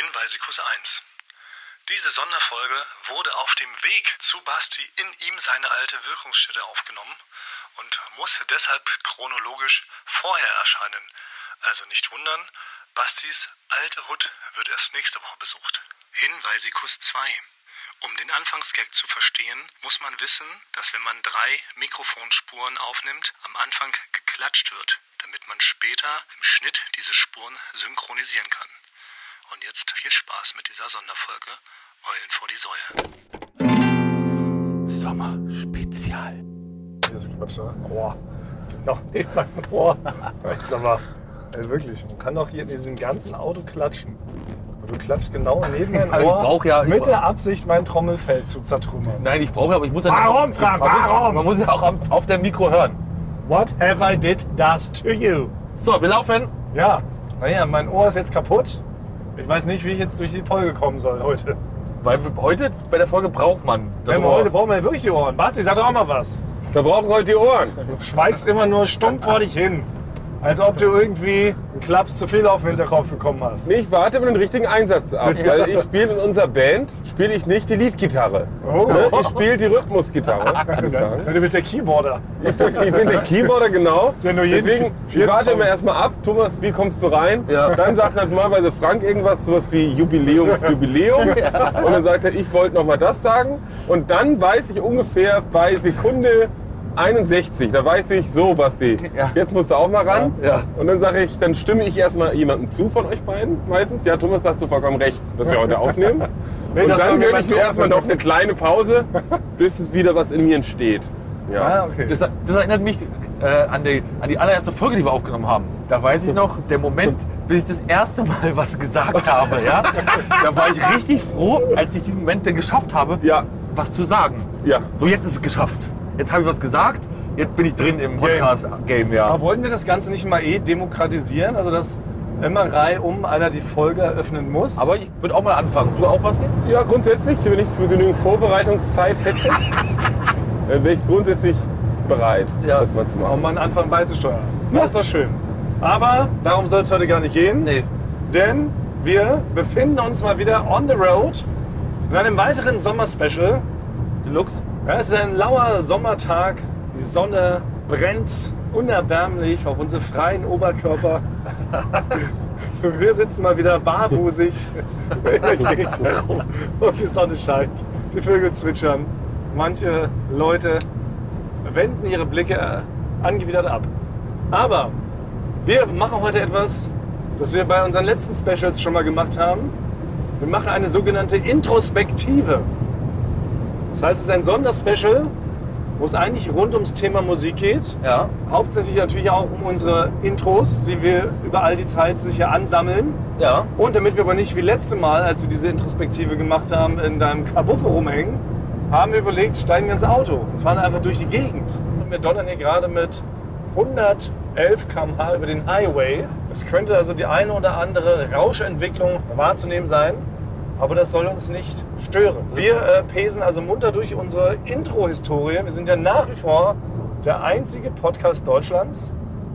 Hinweisikus 1. Diese Sonderfolge wurde auf dem Weg zu Basti in ihm seine alte Wirkungsstätte aufgenommen und muss deshalb chronologisch vorher erscheinen. Also nicht wundern, Bastis alte Hut wird erst nächste Woche besucht. Hinweisikus 2. Um den Anfangsgag zu verstehen, muss man wissen, dass wenn man drei Mikrofonspuren aufnimmt, am Anfang geklatscht wird, damit man später im Schnitt diese Spuren synchronisieren kann. Und jetzt viel Spaß mit dieser Sonderfolge Eulen vor die Säue. Sommerspezial. Das ist Quatsch, ne? Boah. Noch nicht mein Ohr. Sag mal, ey, wirklich, man kann doch hier in diesem ganzen Auto klatschen. Und du klatscht genau neben mein Aber ich brauch ja- ich mit der Absicht, mein Trommelfell zu zertrümmern. Nein, ich brauche aber ich muss ja Warum, Frank, warum? Man muss ja auch am, auf dem Mikro hören. What have I did does to you? So, wir laufen. Ja, naja, mein Ohr ist jetzt kaputt. Ich weiß nicht, wie ich jetzt durch die Folge kommen soll heute. Weil heute bei der Folge braucht man das Ohr. heute brauchen wir ja wirklich die Ohren. Basti, sag doch auch mal was. Wir brauchen heute die Ohren. Du schweigst immer nur stumm vor dich hin. Als ob du irgendwie einen Klaps zu viel auf den Hinterkopf bekommen hast. Nee, Ich warte mit dem richtigen Einsatz ab, weil ich spiele in unserer Band, spiele ich nicht die Leadgitarre. Oh. Ne? Ich spiele die Rhythmusgitarre, ich sagen. Du bist der Keyboarder. Ich bin, ich bin der Keyboarder, genau. Der nur jeden Deswegen, ich warte immer erstmal ab. Thomas, wie kommst du rein? Ja. Dann sagt normalerweise Frank irgendwas, sowas wie Jubiläum, Jubiläum. Und dann sagt er, ich wollte noch mal das sagen. Und dann weiß ich ungefähr bei Sekunde 61, da weiß ich, so Basti, Ja. jetzt musst du auch mal ran. Ja. Und dann sage ich, dann stimme ich erstmal jemandem zu von euch beiden meistens. Ja, Thomas, hast du vollkommen recht, dass wir heute aufnehmen. Nee, und dann gönne ich mir erstmal noch eine kleine Pause, bis es wieder was in mir entsteht. Ja. Ah, okay. Das, das erinnert mich äh, an, die, an die allererste Folge, die wir aufgenommen haben. Da weiß ich noch, der Moment, bis ich das erste Mal was gesagt habe. Ja? Da war ich richtig froh, als ich diesen Moment dann geschafft habe, Ja. was zu sagen. Ja. So, jetzt ist es geschafft. Jetzt habe ich was gesagt, jetzt bin ich drin im Podcast-Game. Ja. Aber wollten wir das Ganze nicht mal eh demokratisieren? Also, dass immer Reihe um einer die Folge eröffnen muss? Aber ich würde auch mal anfangen. Du auch, Basti? Ja, grundsätzlich, wenn ich für genügend Vorbereitungszeit hätte, dann wäre ich grundsätzlich bereit, Ja. das mal zu um machen. mal einen Anfang beizusteuern. Das ist doch schön. Aber darum soll es heute gar nicht gehen. Nee. Denn wir befinden uns mal wieder on the road in einem weiteren Sommerspecial. Deluxe? Ja, es ist ein lauer Sommertag. Die Sonne brennt unerbärmlich auf unsere freien Oberkörper. Wir sitzen mal wieder barbusig und die Sonne scheint. Die Vögel zwitschern. Manche Leute wenden ihre Blicke angewidert ab. Aber wir machen heute etwas, das wir bei unseren letzten Specials schon mal gemacht haben. Wir machen eine sogenannte Introspektive. Das heißt, es ist ein Sonderspecial, wo es eigentlich rund ums Thema Musik geht. Ja. Hauptsächlich natürlich auch um unsere Intros, die wir über all die Zeit sicher ansammeln. Ja. Und damit wir aber nicht wie letzte Mal, als wir diese Introspektive gemacht haben, in deinem Kabuffe rumhängen, haben wir überlegt, steigen wir ins Auto und fahren einfach durch die Gegend. Und wir donnern hier gerade mit 111 km/h über den Highway. Es könnte also die eine oder andere Rauschentwicklung wahrzunehmen sein, aber das soll uns nicht stören. Wir äh, pesen also munter durch unsere Intro-Historie. Wir sind ja nach wie vor der einzige Podcast Deutschlands,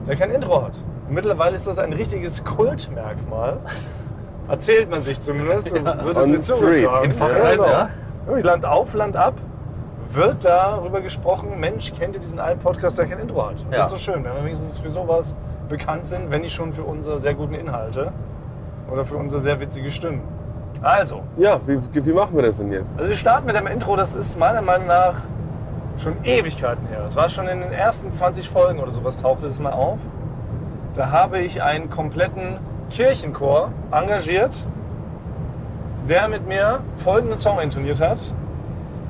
der kein Intro hat. Mittlerweile ist das ein richtiges Kultmerkmal. Erzählt man sich zumindest. und wird es streets. zugetragen. In Fachkreisen, ja. Ja, Land auf, Land ab wird darüber gesprochen, Mensch, kennt ihr diesen einen Podcast, der kein Intro hat? Das Ja. ist doch schön, wenn wir wenigstens für sowas bekannt sind, wenn nicht schon für unsere sehr guten Inhalte oder für unsere sehr witzige Stimmen. Also, Ja, wie, wie machen wir das denn jetzt? also wir starten mit einem Intro, das ist meiner Meinung nach schon Ewigkeiten her. Das war schon in den ersten 20 Folgen oder sowas tauchte das mal auf. Da habe ich einen kompletten Kirchenchor engagiert, der mit mir folgenden Song intoniert hat.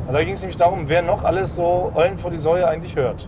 Und da ging es nämlich darum, wer noch alles so Eulen vor die Säue eigentlich hört.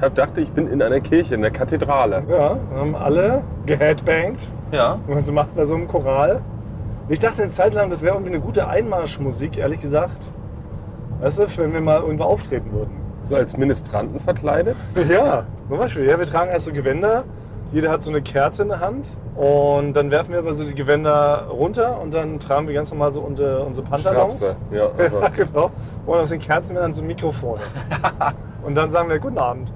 ich hab, dachte, ich bin in einer Kirche, in der Kathedrale. Ja, wir haben alle geheadbangt. Ja. Was macht bei so einem Choral. Ich dachte eine Zeit lang, das wäre irgendwie eine gute Einmarschmusik, ehrlich gesagt. Weißt du, wenn wir mal irgendwo auftreten würden. So als Ministranten verkleidet. Ja, zum Beispiel. Ja, wir tragen erst so Gewänder. Jeder hat so eine Kerze in der Hand. Und dann werfen wir aber so die Gewänder runter und dann tragen wir ganz normal so unsere, unsere Pantalons. Strapse. Ja, also. Ja, genau. Und aus den Kerzen wir dann so Mikrofone. Und dann sagen wir Guten Abend.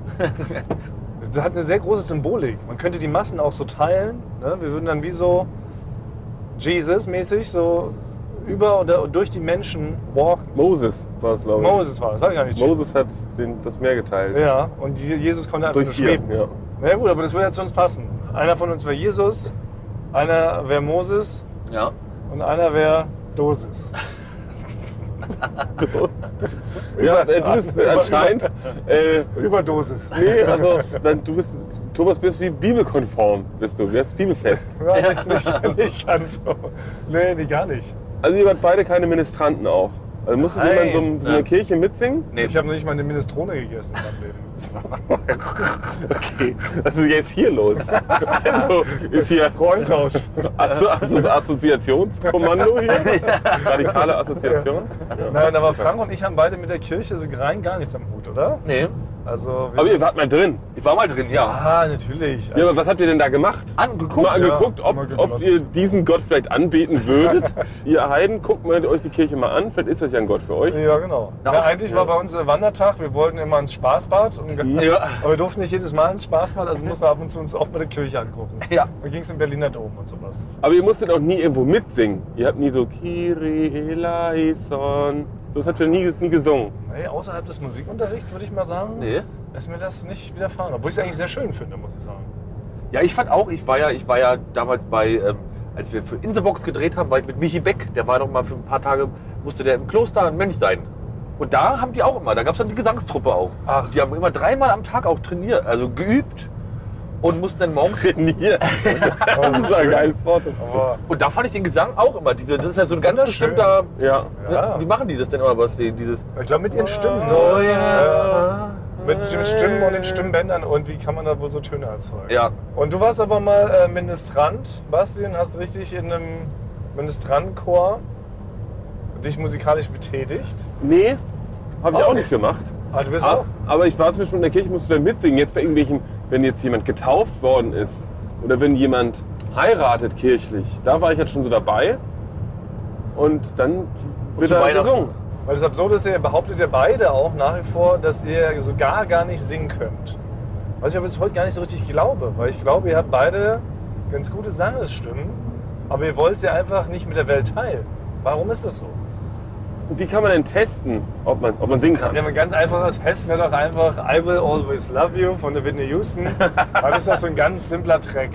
Das hat eine sehr große Symbolik. Man könnte die Massen auch so teilen. Ne? Wir würden dann wie so Jesus-mäßig so über oder durch die Menschen walken. Moses war es, glaube ich. Moses war das, war gar nicht. Moses hat den, das Meer geteilt. Ja, und Je- Jesus konnte einfach Durch nur schweben. Ja. Na ja, gut, aber das würde ja zu uns passen. Einer von uns wäre Jesus, einer wäre Moses Ja. und einer wäre Dosis. Ja, äh, du bist anscheinend. Äh, Überdosis. nee, also dann, du bist. Thomas bist wie bibelkonform, bist du. Jetzt Bibelfest. Ja, nicht, nicht, nicht ganz so. Nee, nee, gar nicht. Also ihr wart beide keine Ministranten auch. Also musstet ihr mal in so, einem- so einer Nein. Kirche mitsingen? Nee. Ich habe noch nicht mal eine Minestrone gegessen in meinem Leben. Okay, was ist jetzt hier los? Also ist hier Rollentausch. Asso Asso Assoziationskommando hier? Radikale Assoziation? Ja. Nein, aber Frank und ich haben beide mit der Kirche so rein gar nichts am Hut, oder? Nee. Also, Aber ihr wart mal drin. Ich war mal drin, ja. Ah, natürlich. Ja, aber was habt ihr denn da gemacht? Angeguckt. Mal angeguckt, ja, ob, ob ihr diesen Gott vielleicht anbeten würdet. ihr Heiden, guckt mal euch die Kirche mal an. Vielleicht ist das ja ein Gott für euch. Ja, genau. Na, Ja, eigentlich war bei uns der Wandertag, wir wollten immer ins Spaßbad. Ja. Aber wir durften nicht jedes Mal ins Spaßbad, also mussten wir ab und zu uns auch mal die Kirche angucken. Ja. Da ging es im Berliner Dom und sowas. Aber ihr musstet auch nie irgendwo mitsingen. Ihr habt nie so Kiri eleison. So, das habt ihr nie, nie gesungen. Nee, außerhalb des Musikunterrichts würde ich mal sagen, Nee. ist mir das nicht widerfahren. Obwohl ich es eigentlich sehr schön finde, muss ich sagen. Ja, ich fand auch, ich war ja, ich war ja damals bei, ähm, als wir für Inselbox gedreht haben, war ich mit Michi Beck. Der war doch mal für ein paar Tage, musste der im Kloster ein Mönch sein. Und da haben die auch immer, da gab es dann die Gesangstruppe auch. Ach. Die haben immer dreimal am Tag auch trainiert, also geübt und mussten dann morgens. Trainiert. Das ist ein geiles Wort. Und da fand ich den Gesang auch immer. Diese, das ist ja so ein ganz bestimmter. Ja. Ja. Wie machen die das denn immer, was die, dieses. ich glaube, mit ihren Stimmen. Ne? Oh Ja. Mit den Stimmen und den Stimmbändern irgendwie kann man da wohl so Töne erzeugen. Ja. Und du warst aber mal äh, Ministrant, Basti, und hast richtig in einem Ministrantenchor dich musikalisch betätigt. Nee, habe ich Auch auch nicht. gemacht. Ah, du bist Ah, auch? Aber ich war zum Beispiel in der Kirche, musste da mitsingen. Jetzt bei irgendwelchen, wenn jetzt jemand getauft worden ist oder wenn jemand heiratet kirchlich, da war ich jetzt schon so dabei. Und dann wird da Weihnachten. gesungen. Weil das Absurde ist ja, ihr behauptet ja beide auch nach wie vor, dass ihr so gar, gar nicht singen könnt. Was ich aber bis heute gar nicht so richtig glaube, weil ich glaube, ihr habt beide ganz gute Sangesstimmen, aber ihr wollt sie einfach nicht mit der Welt teilen. Warum ist das so? Wie kann man denn testen, ob man, ob man singen kann? Ja, ein ganz einfacher Test wäre doch einfach I Will Always Love You von der Whitney Houston. Das ist doch so ein ganz simpler Track.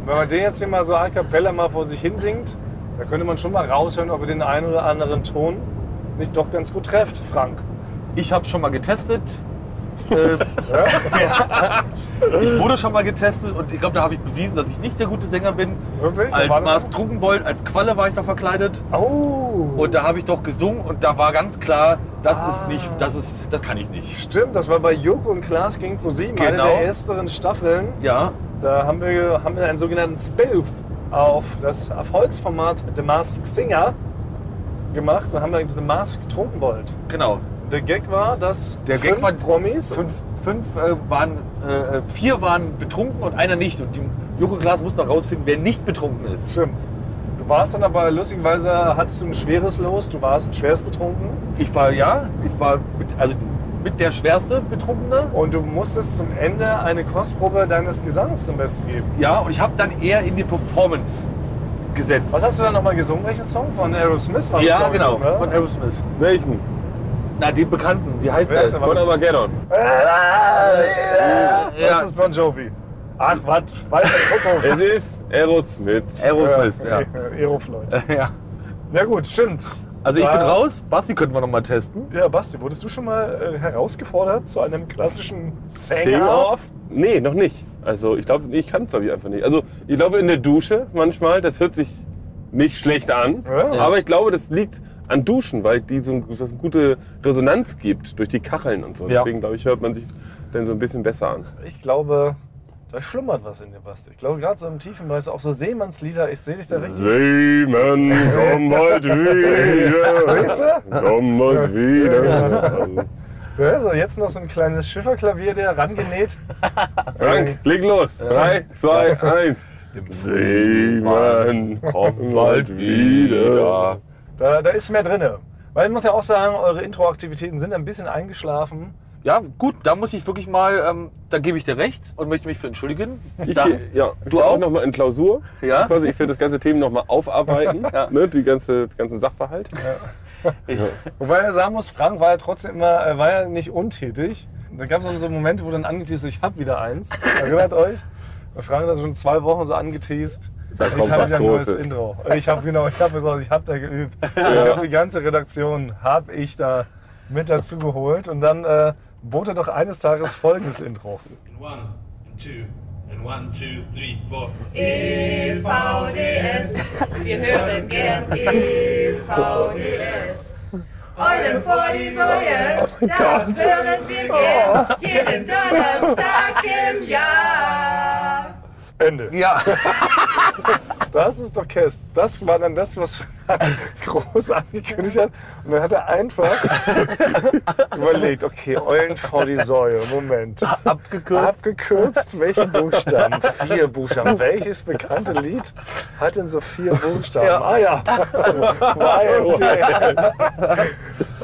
Und wenn man den jetzt hier mal so a cappella mal vor sich hinsingt, da könnte man schon mal raushören, ob er den einen oder anderen Ton nicht doch ganz gut trefft, Frank. Ich habe schon mal getestet. Äh, ich wurde schon mal getestet und ich glaube, da habe ich bewiesen, dass ich nicht der gute Sänger bin. Wirklich? Als Mars? Trunkenbold, als Qualle war ich da verkleidet. Oh! Und da habe ich doch gesungen und da war ganz klar, das Ah. ist nicht, das ist, das kann ich nicht. Stimmt, das war bei Joko und Klaas gegen ProSieben, eine Genau. der ersteren Staffeln. Ja, Da haben wir, haben wir einen sogenannten Spoof auf das Erfolgsformat The Masked Singer gemacht und haben da eben The Masked Trunkenbold. genau. Der Gag war, dass Der Gag fünf war- Promis Fünf, fünf äh, waren, äh, vier waren betrunken und einer nicht. Und die Joko Klaas musste noch rausfinden, wer nicht betrunken ist. Stimmt. Du warst dann aber lustigerweise, hattest du ein schweres Los, du warst schwerst betrunken Ich war, ja, ich war mit, also mit der schwerste Betrunkene. und du musstest zum Ende eine Kostprobe deines Gesangs zum Besten geben. Ja, und ich habe dann eher in die Performance gesetzt. Was hast du dann nochmal gesungen? Welchen Song? Von Aerosmith war das, ja, glaub ich, genau, ne? von Aerosmith. Welchen? Na, den bekannten, wie heißt Wer ist der? denn Von Was? Armageddon. Das ist Bon Jovi. Ach, was? Weiß Kuckuck. Es ist Aerosmith. Aerosmith, ja. Aerofloyd. ja. Ja gut, stimmt. Also ich bin raus. Basti könnten wir noch mal testen. Ja, Basti, wurdest du schon mal äh, herausgefordert zu einem klassischen Sing-Off? Sing-Off? Nee, noch nicht. Also ich glaube, ich kann es glaube ich einfach nicht. Also ich glaube in der Dusche manchmal, das hört sich nicht schlecht an. Ja. Aber ich glaube, das liegt an Duschen, weil die so, ein- so eine gute Resonanz gibt durch die Kacheln und so. Ja. Deswegen glaube ich, hört man sich dann so ein bisschen besser an. Ich glaube, da schlummert was in dir, Basti. Ich glaube, gerade so im tiefen Bereich, auch so Seemannslieder, ich sehe dich da richtig. Seemann, komm halt wieder. Weißt du? Komm halt wieder. Ja, so jetzt noch so ein kleines Schifferklavier, der rangenäht. Frank, leg los. Drei, zwei, eins. Seemann, komm bald wieder. Da, da ist mehr drinne. Weil ich muss ja auch sagen, eure Intro-Aktivitäten sind ein bisschen eingeschlafen. Ja, gut, da muss ich wirklich mal, ähm, da gebe ich dir recht und möchte mich für entschuldigen. Ich da, geh, ja, Du auch auch? nochmal in Klausur. Ja. Quasi, ich werde das ganze Thema nochmal aufarbeiten. Ja. ne, die ganze, das ganze Sachverhalt. Wobei er sagen muss, Frank war ja trotzdem immer, er war ja nicht untätig. Da gab es so Momente, wo dann angeteased, ich hab wieder eins. Erinnert euch? Frank hat schon zwei Wochen so angeteased. Da ich kommt hab was wieder ein neues Großes. Intro. Ich habe genau, ich habe ich habe da geübt. Ich habe die ganze Redaktion habe ich da mit dazu geholt und dann äh, bot er doch eines Tages folgendes Intro. and one and two and one, two, three, four. EVDS, wir hören gern EVDS. Eulen vor die Säue, das hören wir gern, jeden Donnerstag im Jahr. Ende. ja, Das ist doch Kess. Das war dann das, was groß angekündigt hat. Und dann hat er einfach überlegt, okay, Eulen vor die Säue. Moment. abgekürzt. Abgekürzt, welche Buchstaben? Vier Buchstaben. Welches bekannte Lied hat denn so vier Buchstaben? Ja. Ah ja, YMCA.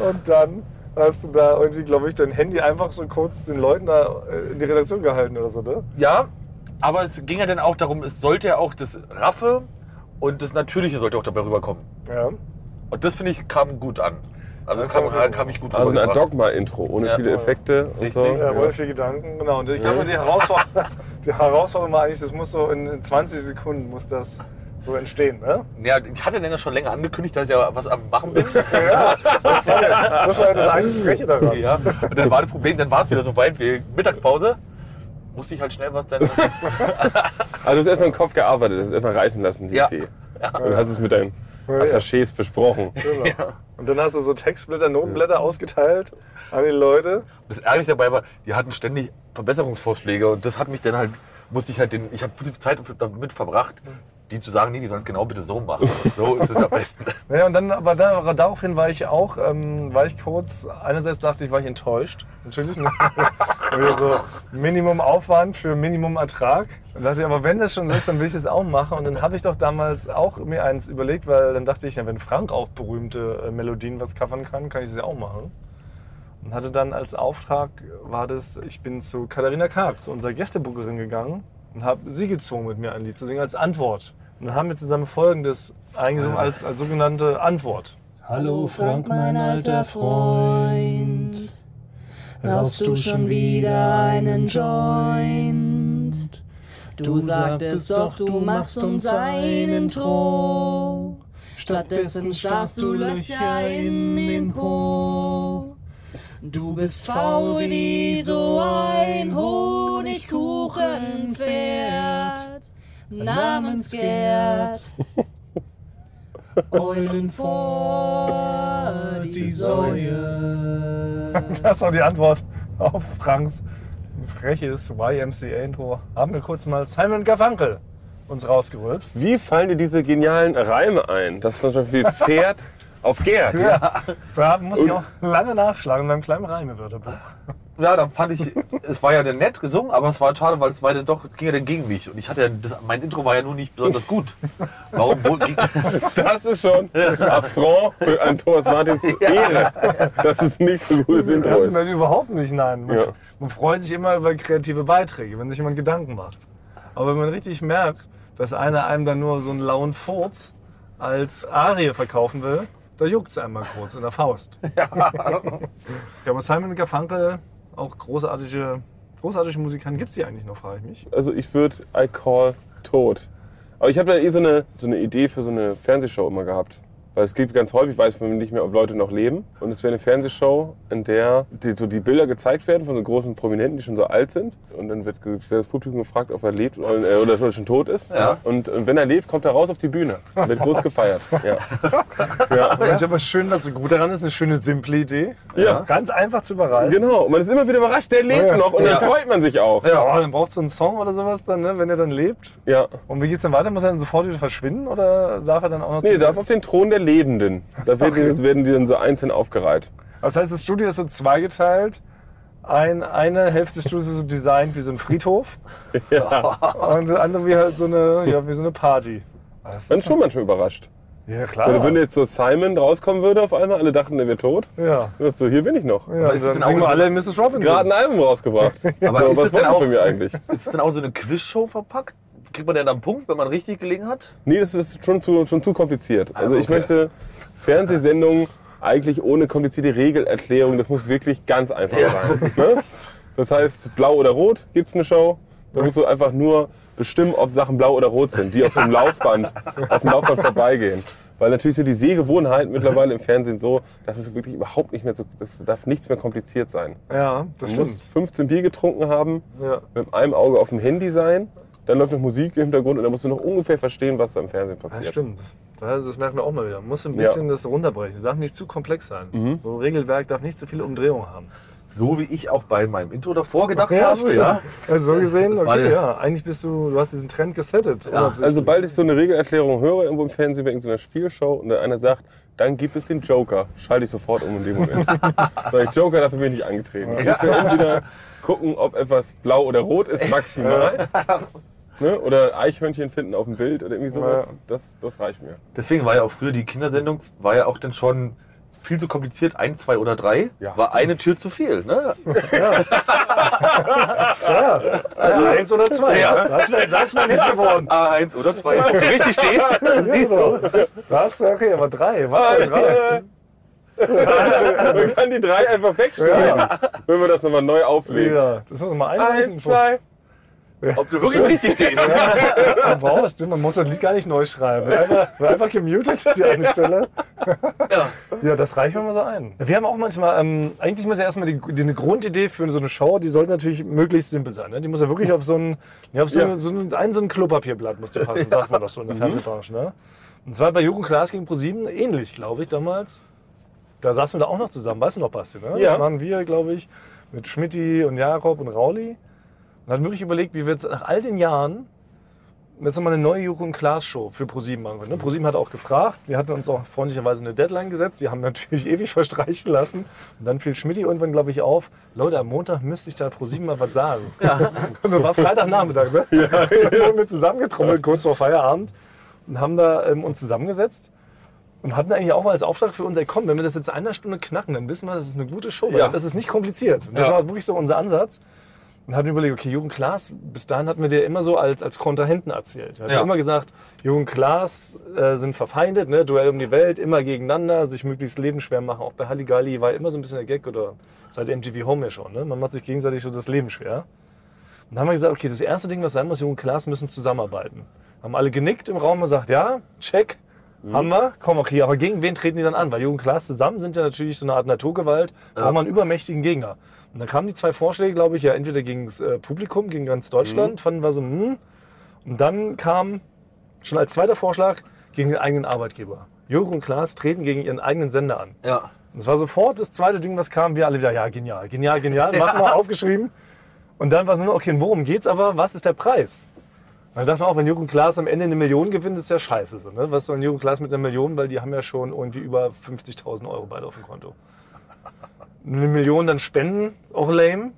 Und dann hast du da irgendwie, glaube ich, dein Handy einfach so kurz den Leuten da äh, in die Redaktion gehalten oder so, ne? Ja, aber es ging ja dann auch darum, es sollte ja auch das Raffe und das Natürliche sollte auch dabei rüberkommen. Ja. Und das finde ich kam gut an. Also das Das kam, kam kam gut. ich gut Also ein. Dogma-Intro, ohne Ja. viele Effekte und Richtig. so. Ja, ohne viel Gedanken, genau. Und ich glaube, die Herausforderung, die Herausforderung war eigentlich, das muss so in in 20 Sekunden muss das so entstehen, ne? Ja, ich hatte dann ja schon länger angekündigt, dass ich ja was am Machen bin. Das war ja das, war ja das eigentlich Freche daran. ja. Und dann war das Problem, dann war es wieder so weit wie Mittagspause. Musste ich halt schnell was dann. Also du hast erstmal im Kopf gearbeitet, das ist erstmal reifen lassen, die Ja. Idee. Und du hast es mit deinen Ja, ja. Attachés besprochen. Genau. Und dann hast du so Textblätter, Notenblätter ausgeteilt an die Leute. Das Ärgerliche dabei war, die hatten ständig Verbesserungsvorschläge und das hat mich dann halt, musste ich halt den, ich habe viel Zeit damit verbracht, die zu sagen, nee, die sollen es genau bitte so machen. So ist es am besten. Ja, und dann, aber da, daraufhin war ich auch, ähm, war ich kurz, einerseits dachte ich, war ich enttäuscht. Natürlich. Ne? So Minimum Aufwand für Minimum Ertrag. Dann dachte ich, aber wenn das schon so ist, dann will ich das auch machen. Und dann habe ich doch damals auch mir eins überlegt, weil dann dachte ich, ja, wenn Frank auf berühmte äh, Melodien was covern kann, kann ich das ja auch machen. Und hatte dann als Auftrag, war das, ich bin zu Katharina Karp, zu unserer Gästebucherin gegangen und habe sie gezwungen, mit mir ein Lied zu singen als Antwort. Und dann haben wir zusammen folgendes eingesungen als, als sogenannte Antwort. Hallo Frank, mein alter Freund. Rauchst du schon wieder einen Joint? Du sagtest doch, du machst uns ein Intro. Stattdessen starrst du Löcher in den Po. Du bist faul wie so ein Honigkuchenpferd namens Gerd. Eulen vor die Säue. Das war die Antwort auf Franks freches YMCA-Intro. Haben wir kurz mal Simon Garfunkel uns rausgerülpst. Wie fallen dir diese genialen Reime ein? Das zum Beispiel Pferd auf Gerd. Da muss ich auch lange nachschlagen in meinem kleinen Reimewörterbuch. Ja, dann fand ich, es war ja dann nett gesungen, aber es war schade, weil es war dann doch, ging ja dann gegen mich. Und ich hatte ja, das, mein Intro war ja nur nicht besonders gut. Warum wohl, ging, Das ist schon Affront für an Thomas Martins Ehre, dass es nicht so ein gutes Intro ist. Nein, überhaupt nicht, nein. Man, Ja. man freut sich immer über kreative Beiträge, wenn sich jemand Gedanken macht. Aber wenn man richtig merkt, dass einer einem dann nur so einen lauen Furz als Arie verkaufen will, da juckt es einmal kurz in der Faust. Ja, aber Simon Garfunkel, auch großartige, großartige Musikanten, gibt es die eigentlich noch, frage ich mich. Also ich würde I Call Tot. Aber ich habe da eh so eine, so eine Idee für so eine Fernsehshow immer gehabt. Weil es gibt ganz häufig, weiß man nicht mehr, ob Leute noch leben. Und es wäre eine Fernsehshow, in der die, so die Bilder gezeigt werden von so großen Prominenten, die schon so alt sind. Und dann wird, wird das Publikum gefragt, ob er lebt oder, äh, oder schon tot ist. Und, und wenn er lebt, kommt er raus auf die Bühne. Und wird groß gefeiert. Ja. Ja. Mensch, aber schön, dass es gut daran ist. Eine schöne, simple Idee. Ja. Ganz einfach zu überreißen. Genau. Und man ist immer wieder überrascht, der lebt Ja. noch. Und dann freut man sich auch. Ja, oh, dann braucht es so einen Song oder sowas dann, ne, wenn er dann lebt. Ja. Und wie geht's dann weiter? Muss er dann sofort wieder verschwinden oder darf er dann auch noch Nee, zu- darf auf den Thron der Lebenden. Da werden, die, werden die dann so einzeln aufgereiht. Das heißt, das Studio ist so zweigeteilt. Ein, eine Hälfte des Studios ist so designt wie so ein Friedhof. Und die andere wie halt so eine, ja, wie so eine Party. Das Man ist ist schon manchmal überrascht. ja, klar. Oder wenn jetzt so Simon rauskommen würde auf einmal, alle dachten, der wäre tot. ja. Du sagst so, hier bin ich noch. Ja, ist es dann denn auch alle Mrs. Robinson. Gerade ein Album rausgebracht. Aber so, ist was das denn auch- von mir eigentlich? Ist es denn auch so eine Quizshow verpackt? Kriegt man denn dann einen Punkt, wenn man richtig gelegen hat? Nee, das ist schon zu, schon zu kompliziert. Also ich okay. möchte Fernsehsendungen eigentlich ohne komplizierte Regelerklärung, das muss wirklich ganz einfach sein. Ne? Das heißt, blau oder rot gibt's eine Show. Da musst du einfach nur bestimmen, ob Sachen blau oder rot sind, die auf so einem Laufband, auf dem Laufband vorbeigehen. Weil natürlich sind die Sehgewohnheiten mittlerweile im Fernsehen so, dass es wirklich überhaupt nicht mehr so, das darf nichts mehr kompliziert sein. Ja, das Du stimmt. musst 15 Bier getrunken haben, Ja. mit einem Auge auf dem Handy sein, dann läuft noch Musik im Hintergrund und dann musst du noch ungefähr verstehen, was da im Fernsehen Das passiert. stimmt. Das das merken wir auch mal wieder. Man muss ein Ja. bisschen das runterbrechen. Es darf nicht zu komplex sein. So ein Regelwerk darf nicht zu viele Umdrehungen haben. So wie ich auch bei meinem Intro davor gedacht habe. stimmt. Ja. Also so gesehen, Das okay, ja. Eigentlich bist du, du hast diesen Trend gesettet. unabsichtlich. Also sobald ich so eine Regelerklärung höre irgendwo im Fernsehen bei irgendeiner Spielshow und einer sagt, dann gibt es den Joker, schalte ich sofort um in dem Moment. Sag ich, Joker, dafür bin ich nicht angetreten. Ich will entweder gucken, ob etwas blau oder rot ist, maximal. Ne? Oder Eichhörnchen finden auf dem Bild oder irgendwie sowas. Ja. Das, das reicht mir. Deswegen war ja auch früher die Kindersendung, war ja auch dann schon viel zu kompliziert. Ein, zwei oder drei Ja. war eine Tür zu viel. Ne? Also eins oder zwei. Ja. Das wäre das wär nicht geworden. A1 oder zwei. Wenn du richtig stehst. siehst du. Wäre okay, aber drei. Was denn drei? Man kann die drei einfach wegschreiben, wenn wir das nochmal neu auflegen. Ja, das muss man mal einreichen. Eins, zwei. Ob du wirklich richtig stehst. Man braucht das, stimmt, man muss das Lied gar nicht neu schreiben. Einfach, einfach gemutet, die eine Stelle. Ja. Ja, das reicht mir mal so ein. Wir haben auch manchmal, ähm, eigentlich muss ja erstmal die, die, eine Grundidee für so eine Show, die sollte natürlich möglichst simpel sein. Ne? Die muss ja wirklich auf so ein, ja, auf so, Ja. ein, so ein, ein, so ein Klopapierblatt muss die passen, sagt man das so in der Fernsehbranche. Ne? Und zwar bei Jugend Klaas gegen ProSieben ähnlich, glaube ich, damals. Da saßen wir da auch noch zusammen, weißt du noch, Basti? Ne? Ja. Das waren wir, glaube ich, mit Schmidti und Jakob und Rauli. Und hatten wirklich überlegt, wie wir jetzt nach all den Jahren jetzt nochmal eine neue Jugend Klaas Show für ProSieben machen können. Ne? ProSieben hat auch gefragt. Wir hatten uns auch freundlicherweise eine Deadline gesetzt. Die haben natürlich ewig verstreichen lassen. Und dann fiel Schmidti irgendwann, glaube ich, auf. Leute, am Montag müsste ich da ProSieben mal was sagen. Ja. Und war Freitagnachmittag, ne? Ja. Wir haben wir zusammengetrommelt, kurz vor Feierabend. Und haben da ähm, uns zusammengesetzt. Und hatten eigentlich auch mal als Auftrag für uns, ey, komm, wenn wir das jetzt in einer Stunde knacken, dann wissen wir, das ist eine gute Show. Ja. Das ist nicht kompliziert. Und das Ja. war wirklich so unser Ansatz. Und hatten überlegt, okay, Jürgen Klaas, bis dahin hatten wir dir immer so als, als Kontrahenten erzählt. Wir hatten Ja. immer gesagt, Jürgen Klaas äh, sind verfeindet, ne? Duell um die Welt, immer gegeneinander, sich möglichst lebenschwer machen. Auch bei Halligalli war immer so ein bisschen der Gag oder seit MTV Home ja schon. Ne? Man macht sich gegenseitig so das Leben schwer. Und dann haben wir gesagt, okay, das erste Ding, was sein muss, Jürgen Klaas müssen zusammenarbeiten. Haben alle genickt im Raum und gesagt, ja, check, haben wir, komm, okay, aber gegen wen treten die dann an? Weil Jürgen Klaas zusammen sind ja natürlich so eine Art Naturgewalt, da haben wir einen übermächtigen Gegner. Und dann kamen die zwei Vorschläge, glaube ich, ja entweder gegen das äh, Publikum, gegen ganz Deutschland, fanden wir so, hm. Und dann kam schon als zweiter Vorschlag gegen den eigenen Arbeitgeber. Jürgen und Klaas treten gegen ihren eigenen Sender an. Ja. Das war sofort das zweite Ding, was kam. Wir alle wieder, ja, genial, genial, genial. Machen wir, aufgeschrieben. Und dann war es nur, okay, worum geht's aber? Was ist der Preis? Dann dachte man auch, wenn Jürgen Klaas am Ende eine Million gewinnt, ist ja scheiße. So, ne? Was soll ein Jürgen Klaas mit einer Million? Weil die haben ja schon irgendwie über 50.000 Euro beide auf dem Konto. Eine Million dann spenden, auch lame.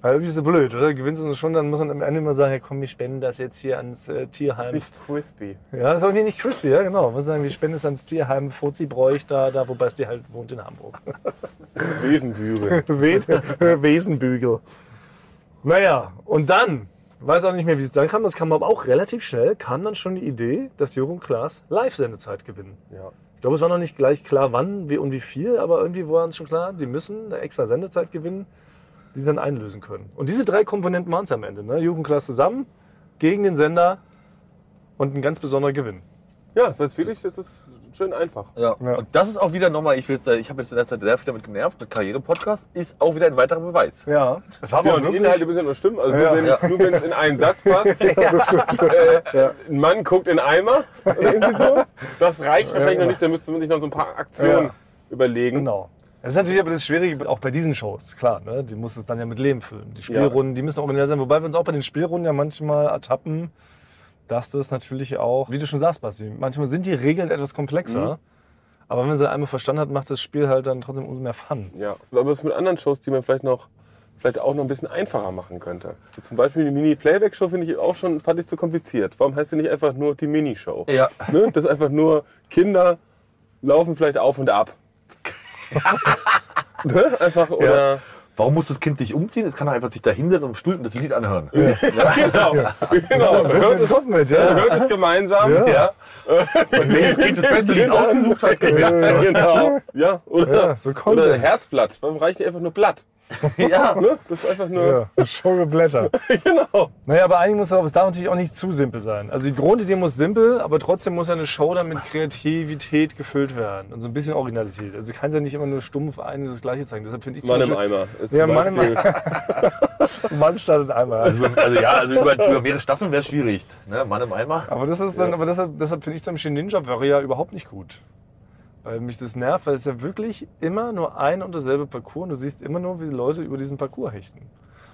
Weil irgendwie ist so blöd, oder? Gewinnst du schon, dann muss man am Ende immer sagen, ja, komm, wir spenden das jetzt hier ans äh, Tierheim. Nicht crispy. Ja, ist auch nicht crispy, ja, genau. Muss sagen, wir spenden es ans Tierheim Fuzzi-Bräuch, da, da, wobei es die halt wohnt in Hamburg. Wesenbügel. We- Wesenbügel. Naja, und dann, weiß auch nicht mehr, wie es dann kam, das kam aber auch relativ schnell, kam dann schon die Idee, dass Jürgen Klaas Live-Sendezeit gewinnen. Ja. Ich glaube, es war noch nicht gleich klar, wann wie und wie viel, aber irgendwie war uns schon klar, die müssen eine extra Sendezeit gewinnen, die sie dann einlösen können. Und diese drei Komponenten waren es am Ende. Ne? Jürgen Klaas zusammen, gegen den Sender und ein ganz besonderer Gewinn. Ja, das ist wirklich, das ist schön einfach. Ja. Ja. Und das ist auch wieder nochmal, ich, ich habe jetzt in der Zeit sehr viel damit genervt, mit Karriere-Podcast ist auch wieder ein weiterer Beweis. Ja, es war Ja, aber und die. Inhalte müssen ja noch stimmen. Also Ja. nur wenn es in einen Satz passt. Ja, das stimmt. äh, Ein Mann guckt in Eimer oder irgendwie so. Das reicht wahrscheinlich noch nicht. Da müsste man sich noch so ein paar Aktionen Ja. überlegen. Genau. Das ist natürlich aber das Schwierige auch bei diesen Shows, klar. Ne? Die muss es dann ja mit Leben füllen. Die Spielrunden, die müssen originell sein. Wobei wir uns auch bei den Spielrunden ja manchmal ertappen, dass das natürlich auch, wie du schon sagst, Basti, manchmal sind die Regeln etwas komplexer. Aber wenn man sie einmal verstanden hat, macht das Spiel halt dann trotzdem umso mehr Fun. Ja, aber was mit anderen Shows, die man vielleicht noch vielleicht auch noch ein bisschen einfacher machen könnte. So zum Beispiel die Mini-Playback-Show finde ich auch schon, fand ich zu kompliziert. Warum heißt sie nicht einfach nur die Minishow? Ja. Ne? Das ist einfach nur Kinder laufen vielleicht auf und ab. ne? Einfach oder Warum muss das Kind sich umziehen? Es kann doch einfach sich da hinsetzen am Stuhl und das Lied anhören. genau, genau. Hört es, mit, ja. hört es gemeinsam. Ja. Ja. Und welches Kind das beste Lied ausgesucht hat, gewinnt. genau. Ja, oder, Ja, so oder Konsens. Herzblatt. Warum reicht nicht einfach nur Blatt? Ja. Ne? Das ist einfach nur. Ja, Show Blätter. Genau. Naja, aber eigentlich muss es, auch- es darf natürlich auch nicht zu simpel sein. Also die Grundidee muss simpel, aber trotzdem muss ja eine Show dann mit Kreativität gefüllt werden und so ein bisschen Originalität. Also du kannst ja nicht immer nur stumpf ein und das Gleiche zeigen. Deshalb finde ich Mann im Eimer. Ist Ja, Mann im Beispiel- Mann startet einmal. Also, also ja, also über, über mehrere Staffeln wäre es schwierig. Ne? Mann im Eimer. Aber das ist dann, aber deshalb, deshalb finde ich zum Beispiel Ninja Warrior überhaupt nicht gut. Weil mich das nervt, weil es ja wirklich immer nur ein und derselbe Parcours und du siehst immer nur, wie die Leute über diesen Parcours hechten.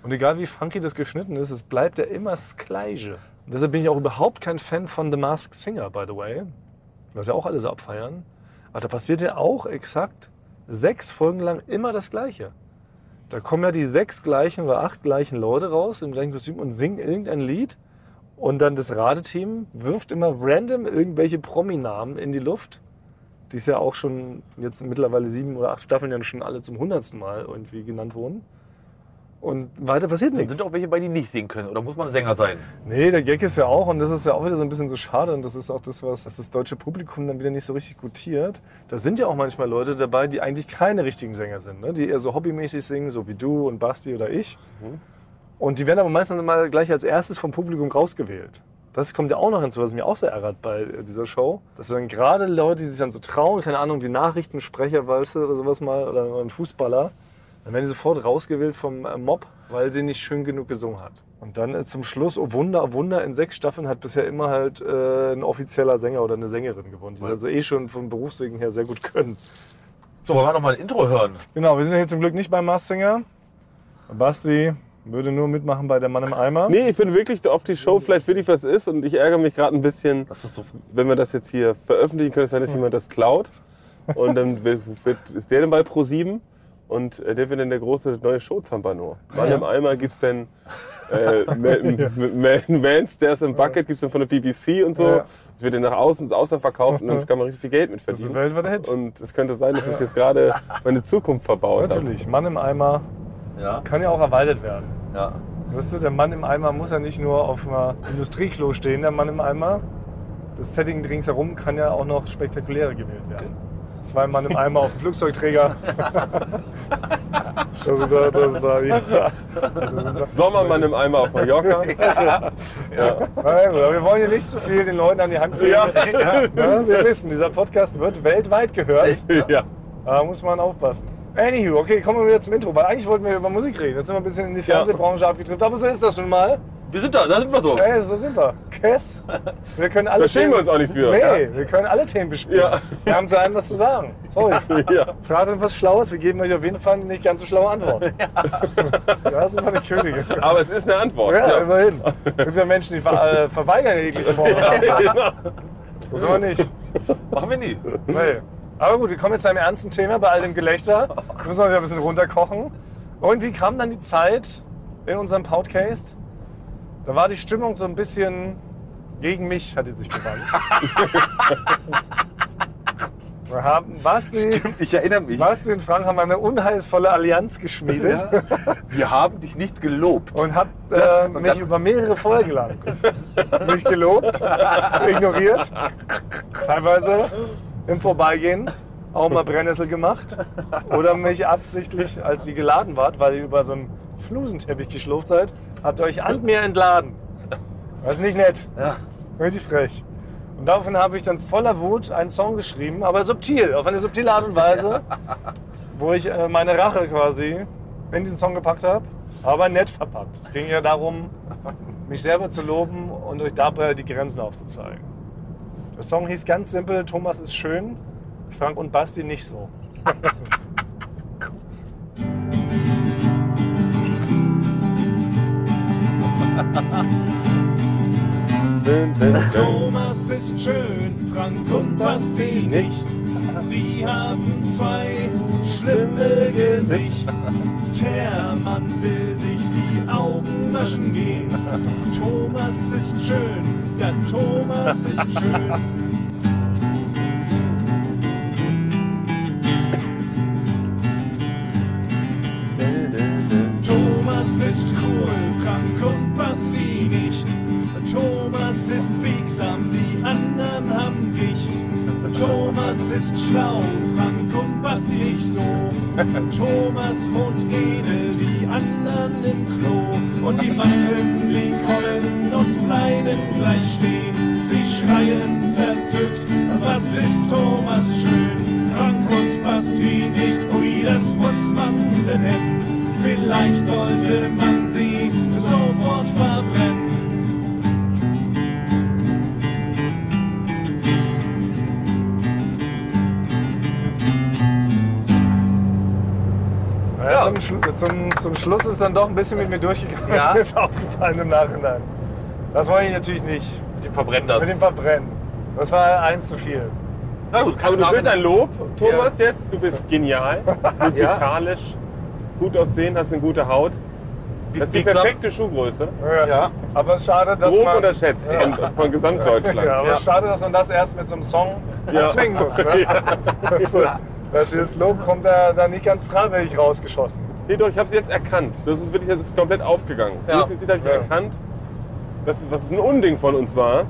Und egal wie funky das geschnitten ist, es bleibt ja immer das Gleiche. Und deshalb bin ich auch überhaupt kein Fan von The Masked Singer, by the way. Was ja auch alle so abfeiern. Aber da passiert ja auch exakt sechs Folgen lang immer das Gleiche. Da kommen ja die sechs gleichen oder acht gleichen Leute raus im gleichen Kostüm und singen irgendein Lied. Und dann das Radeteam wirft immer random irgendwelche Prominamen in die Luft, die es ja auch schon jetzt mittlerweile sieben oder acht Staffeln ja schon alle zum hundertsten Mal irgendwie genannt wurden. Und weiter passiert nichts. sind auch welche bei, die nicht singen können. Oder muss man Sänger sein? Nee, der Gag ist ja auch, und das ist ja auch wieder so ein bisschen so schade, und das ist auch das, was das deutsche Publikum dann wieder nicht so richtig gutiert. Da sind ja auch manchmal Leute dabei, die eigentlich keine richtigen Sänger sind, ne? die eher so hobbymäßig singen, so wie du und Basti oder ich. Und die werden aber meistens mal gleich als erstes vom Publikum rausgewählt. Das kommt ja auch noch hinzu, was mich auch sehr ärgert bei dieser Show. Dass dann gerade Leute, die sich dann so trauen, keine Ahnung, wie Nachrichtensprecher, weißt du, oder sowas mal, oder ein Fußballer, dann werden die sofort rausgewählt vom äh, Mob, weil sie nicht schön genug gesungen hat. Und dann zum Schluss, oh Wunder, oh Wunder, in sechs Staffeln hat bisher immer halt äh, ein offizieller Sänger oder eine Sängerin gewonnen, die sie also eh schon vom Berufswegen her sehr gut können. So, wollen wir noch mal ein Intro hören? Genau, wir sind ja hier zum Glück nicht beim Mars Singer. Basti würde nur mitmachen bei Der Mann im Eimer. Nee, ich bin wirklich, ob die Show vielleicht wirklich was ist und ich ärgere mich gerade ein bisschen, wenn wir das jetzt hier veröffentlichen, könnte es sein, dass jemand das klaut. Und dann wird, wird, ist der dann bei Pro7 und äh, der wird dann der große neue Show-Zampano. Mann im Eimer gibt es dann äh, Man, Man, Man Stairs im Bucket, gibt es dann von der BBC und so. Ja. Es wird dann nach außen ins Ausland verkauft und dann kann man richtig viel Geld mit Das ist ein verdienen. Hit. Und es könnte sein, dass es jetzt gerade meine Zukunft verbaut hat. Natürlich, Mann im Eimer Ja, kann ja auch erweitert werden. ja. Weißt du, der Mann im Eimer muss ja nicht nur auf einem Industrieklo stehen, der Mann im Eimer. Das Setting ringsherum kann ja auch noch spektakulärer gewählt werden. Zwei Mann im Eimer auf dem Flugzeugträger. das ist da, das ist da, ja. das Sommermann im Eimer auf Mallorca. Na gut, aber wir wollen hier nicht zu viel den Leuten an die Hand geben. Ja. Ja, wir wissen, dieser Podcast wird weltweit gehört. ja. Da muss man aufpassen. Anywho, okay, kommen wir wieder zum Intro, weil eigentlich wollten wir über Musik reden. Jetzt sind wir ein bisschen in die Fernsehbranche abgedriftet, aber so ist das nun mal. Wir sind da, da sind wir so. Ey, so sind wir. Kess, wir können alle Da schämen wir uns auch nicht für. Nee, wir können alle Themen bespielen. Ja. Wir haben zu einem was zu sagen. Sorry. Ja. Fragt uns was Schlaues, wir geben euch auf jeden Fall nicht ganz so schlaue Antwort. Da sind wir die Könige. Aber es ist eine Antwort. Ja, Ja. immerhin. Es gibt ja Menschen, die ver äh, verweigern jegliche Form. So sind wir nicht. Machen wir nie. Nee. Aber gut, wir kommen jetzt zu einem ernsten Thema bei all dem Gelächter. Wir müssen wir wieder ein bisschen runterkochen. Und wie kam dann die Zeit in unserem Podcast? Da war die Stimmung so ein bisschen gegen mich, hat die sich gewandt. Wir haben Basti, Ich erinnere mich. Basti und Frank haben eine unheilvolle Allianz geschmiedet Wir haben dich nicht gelobt. und habt äh, Das- und mich über mehrere Folgen lang nicht gelobt, ignoriert, teilweise im Vorbeigehen auch mal Brennnessel gemacht oder mich absichtlich, als ihr geladen wart, weil ihr über so einen Flusenteppich geschlurft seid, habt ihr euch an mir entladen. Das ist nicht nett. Ja. Richtig frech. Und daraufhin habe ich dann voller Wut einen Song geschrieben, aber subtil, auf eine subtile Art und Weise, wo ich äh, meine Rache quasi in diesen Song gepackt habe, aber nett verpackt. Es ging ja darum, mich selber zu loben und euch dabei die Grenzen aufzuzeigen. Der Song hieß ganz simpel, Thomas ist schön, Frank und Basti nicht so. Thomas ist schön, Frank und Basti nicht. Sie haben zwei schlimme Gesichter. Der Mann will sich die Augen waschen gehen. Thomas ist schön, ja Thomas ist schön. Thomas ist cool, Frank und Basti nicht. Thomas ist biegsam, die anderen haben Gicht. Thomas ist schlau, Frank und Basti nicht so. Thomas wohnt edel, die anderen im Klo. Und die Massen, sie kommen und bleiben gleich stehen. Sie schreien verzückt, was ist Thomas schön? Frank und Basti nicht, ui, das muss man benennen. Vielleicht sollte man sie sofort Zum, zum, zum Schluss ist dann doch ein bisschen mit mir durchgegangen, Ja. ist mir jetzt aufgefallen im Nachhinein. Das wollte ich natürlich nicht. Mit dem Verbrennen das. Mit dem Verbrennen. Das war eins zu viel. Na gut, kann Aber du willst ein Lob, Thomas, Ja. jetzt. Du bist genial, musikalisch, gut aussehen, hast eine gute Haut. Das ist die perfekte Schuhgröße. Ja. Aber es ist schade, dass Grob man. unterschätzt von, von Gesamtdeutschland. Ja, aber Ja. es ist schade, dass man das erst mit so einem Song Ja. erzwingen muss. Ne? Also, dass dieses Lob kommt da, da nicht ganz freiwillig rausgeschossen. Nee, doch, ich habe es jetzt erkannt. Das ist wirklich das ist komplett aufgegangen. Ja. Definitiv habe ich Ja. erkannt, dass es, was es ein Unding von uns war,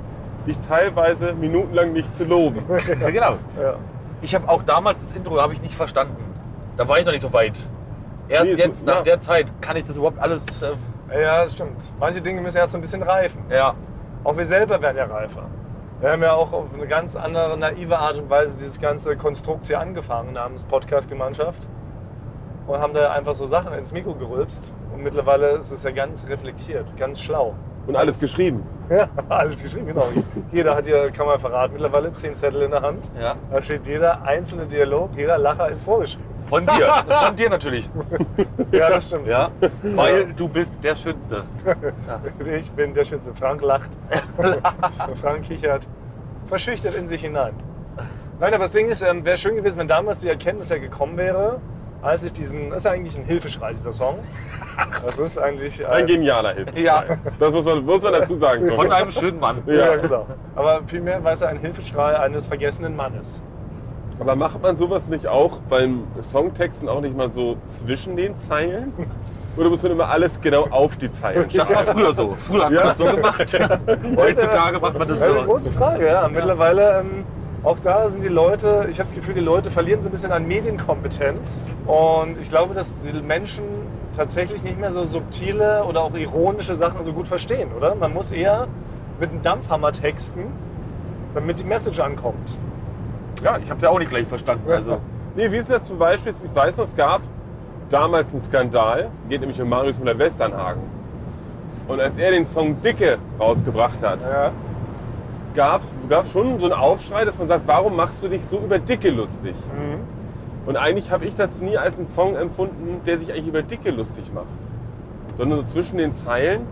dich teilweise minutenlang nicht zu loben. ja, genau. Ja. Ich habe auch damals das Intro habe ich nicht verstanden. Da war ich noch nicht so weit. Erst Nee, so- jetzt, nach ja. der Zeit, kann ich das überhaupt alles. Äh, ja, das stimmt. Manche Dinge müssen erst so ein bisschen reifen. ja. Auch wir selber werden ja reifer. Wir haben ja auch auf eine ganz andere, naive Art und Weise dieses ganze Konstrukt hier angefangen namens Podcast-Gemeinschaft und haben da einfach so Sachen ins Mikro gerülpst. Und mittlerweile ist es ja ganz reflektiert, ganz schlau. Und alles geschrieben. Ja, alles geschrieben, genau. Jeder hat hier, kann man verraten, mittlerweile zehn Zettel in der Hand. Ja. Da steht jeder einzelne Dialog, jeder Lacher ist vorgeschrieben. Von dir. Von dir natürlich. Ja, das stimmt. Ja. Weil du bist der Schönste. Ich bin der Schönste. Frank lacht. Frank kichert. Verschüchtert in sich hinein. Nein, aber das Ding ist, ähm, wäre schön gewesen, wenn damals die Erkenntnis ja gekommen wäre, als ich diesen. Das ist ja eigentlich ein Hilfeschrei, dieser Song. Das ist eigentlich. äh, Ein genialer Hilfe. Ja. Das muss man, muss man dazu sagen. Von einem schönen Mann. Ja, genau. Aber vielmehr war es ja ein Hilfeschrei eines vergessenen Mannes. Aber macht man sowas nicht auch beim Songtexten auch nicht mal so zwischen den Zeilen? Oder muss man immer alles genau auf die Zeilen Das war früher so. Früher hat man das so gemacht. Heutzutage macht man das Das ist eine so. große Frage, ja. Mittlerweile, ähm, auch da sind die Leute, ich habe das Gefühl, die Leute verlieren so ein bisschen an Medienkompetenz. Und ich glaube, dass die Menschen tatsächlich nicht mehr so subtile oder auch ironische Sachen so gut verstehen, oder? Man muss eher mit einem Dampfhammer texten, damit die Message ankommt. Ja, ich habe es ja auch nicht gleich verstanden. Also. Nee, wie ist das zum Beispiel? Ich weiß noch, es gab damals einen Skandal, geht nämlich um Marius Müller-Westernhagen. Und als er den Song Dicke rausgebracht hat, Ja. Gab es schon so einen Aufschrei, dass man sagt, warum machst du dich so über Dicke lustig? Mhm. Und eigentlich habe ich das nie als einen Song empfunden, der sich eigentlich über Dicke lustig macht. Sondern so zwischen den Zeilen,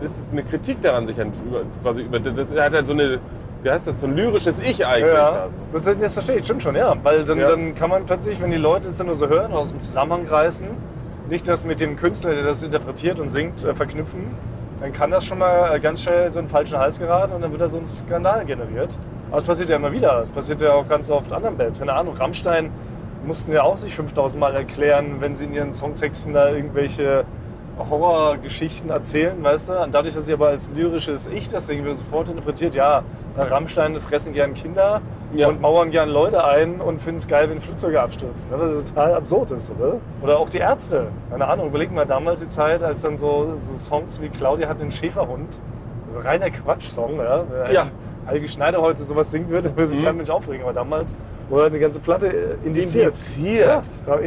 das ist- eine Kritik daran, sich über, quasi über, das hat halt so eine, wie heißt das, so ein lyrisches Ich eigentlich. Ja, das, das verstehe ich, stimmt schon, ja. Weil dann, Ja. dann kann man plötzlich, wenn die Leute es dann nur so hören aus dem Zusammenhang reißen, nicht das mit dem Künstler, der das interpretiert und singt, äh, verknüpfen, dann kann das schon mal äh, ganz schnell so einen falschen Hals geraten und dann wird da so ein Skandal generiert. Aber es passiert ja immer wieder. Es passiert ja auch ganz oft anderen Bands. Keine Ahnung, Rammstein mussten ja auch sich 5000 Mal erklären, wenn sie in ihren Songtexten da irgendwelche Horrorgeschichten erzählen, weißt du? Und dadurch, dass sie aber als lyrisches Ich das irgendwie sofort interpretiert, ja, Rammstein fressen gern Kinder Ja. und mauern gern Leute ein und finden es geil, wenn Flugzeuge abstürzen. ne? Was total absurd ist, oder? Oder auch die Ärzte. Keine Ahnung, überleg mal damals die Zeit, als dann so, so Songs wie Claudia hat einen Schäferhund. Reiner Quatsch-Song, ja. Ja. Helge Schneider heute sowas singt wird, dann würde sich kein Mensch aufregen. Aber damals wurde eine ganze Platte äh, indiziert. Indiziert? Ja, war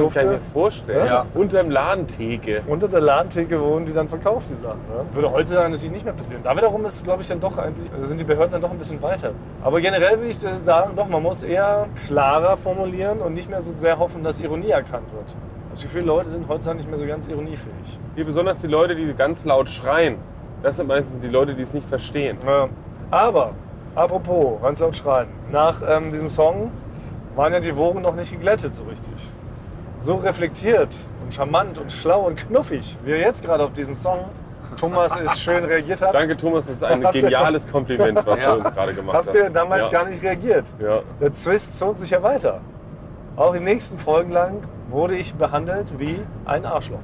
indiziert. Kann nicht mehr vorstellen. Ja. Unterm Ladentheke. Unter der Ladentheke wurden die dann verkauft, die Sachen. Ne? Würde heutzutage natürlich nicht mehr passieren. Da wiederum ist, glaube ich, dann doch eigentlich, da sind die Behörden dann doch ein bisschen weiter. Aber generell würde ich sagen, doch, man muss eher klarer formulieren und nicht mehr so sehr hoffen, dass Ironie erkannt wird. Also viele Leute sind heutzutage nicht mehr so ganz ironiefähig. Hier besonders die Leute, die ganz laut schreien. Das sind meistens die Leute, die es nicht verstehen. Ja. Aber, apropos, ganz laut schreien. Nach ähm, diesem Song waren ja die Wogen noch nicht geglättet so richtig. So reflektiert und charmant und schlau und knuffig, wie er jetzt gerade auf diesen Song Thomas ist schön reagiert hat. Danke Thomas, das ist ein Habt ihr- geniales Kompliment, was Ja. du uns gerade gemacht hast. Habt ihr damals ja. gar nicht reagiert? Ja. Der Zwist zog sich ja weiter. Auch in den nächsten Folgen lang wurde ich behandelt wie ein Arschloch.